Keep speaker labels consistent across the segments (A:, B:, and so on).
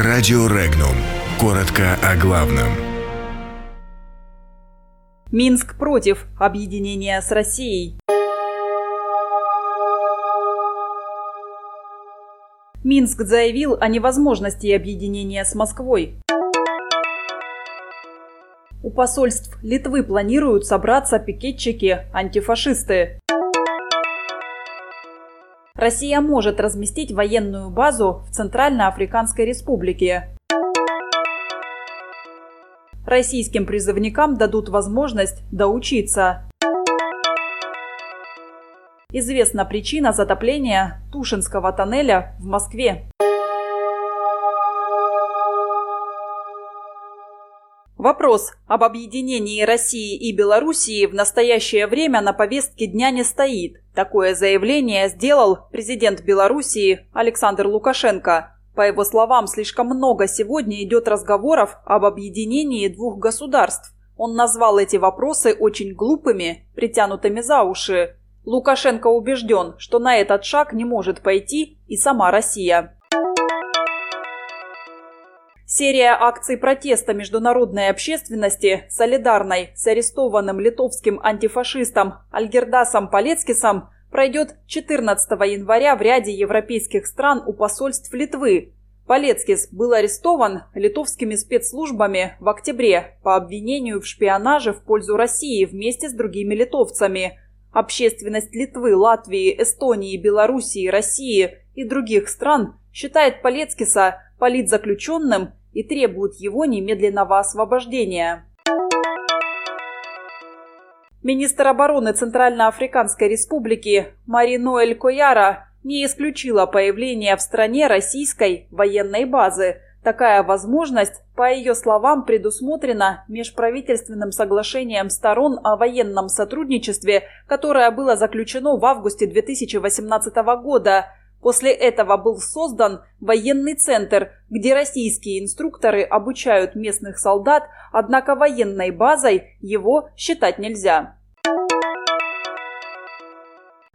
A: Радио Регнум. Коротко о главном.
B: Минск против объединения с Россией. Минск заявил о невозможности объединения с Москвой. У посольств Литвы планируют собраться пикетчики-антифашисты. Россия может разместить военную базу в Центральноафриканской республике. Российским призывникам дадут возможность доучиться. Известна причина затопления Тушинского тоннеля в Москве. Вопрос об объединении России и Белоруссии в настоящее время на повестке дня не стоит. Такое заявление сделал президент Белоруссии Александр Лукашенко. По его словам, слишком много сегодня идет разговоров об объединении двух государств. Он назвал эти вопросы очень глупыми, притянутыми за уши. Лукашенко убежден, что на этот шаг не может пойти и сама Россия. Серия акций протеста международной общественности, солидарной с арестованным литовским антифашистом Альгердасом Палецкисом, пройдет 14 января в ряде европейских стран у посольств Литвы. Палецкис был арестован литовскими спецслужбами в октябре по обвинению в шпионаже в пользу России вместе с другими литовцами. Общественность Литвы, Латвии, Эстонии, Белоруссии, России и других стран считает Палецкиса политзаключенным и требуют его немедленного освобождения. Министр обороны Центральноафриканской республики Мариноэль Кояра не исключила появление в стране российской военной базы. Такая возможность, по ее словам, предусмотрена межправительственным соглашением сторон о военном сотрудничестве, которое было заключено в августе 2018 года – После этого был создан военный центр, где российские инструкторы обучают местных солдат, однако военной базой его считать нельзя.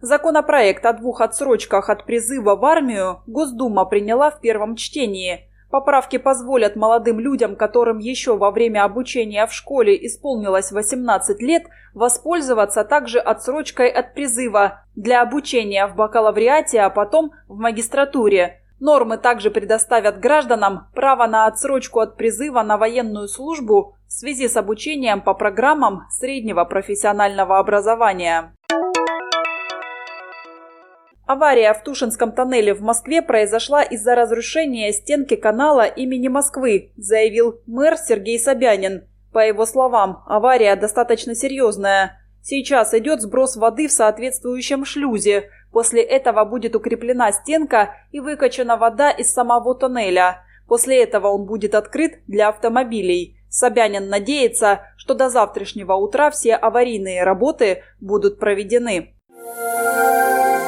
B: Законопроект о двух отсрочках от призыва в армию Госдума приняла в первом чтении. Поправки позволят молодым людям, которым еще во время обучения в школе исполнилось 18 лет, воспользоваться также отсрочкой от призыва для обучения в бакалавриате, а потом в магистратуре. Нормы также предоставят гражданам право на отсрочку от призыва на военную службу в связи с обучением по программам среднего профессионального образования. Авария в Тушинском тоннеле в Москве произошла из-за разрушения стенки канала имени Москвы, заявил мэр Сергей Собянин. По его словам, авария достаточно серьезная. Сейчас идет сброс воды в соответствующем шлюзе. После этого будет укреплена стенка и выкачана вода из самого тоннеля. После этого он будет открыт для автомобилей. Собянин надеется, что до завтрашнего утра все аварийные работы будут проведены.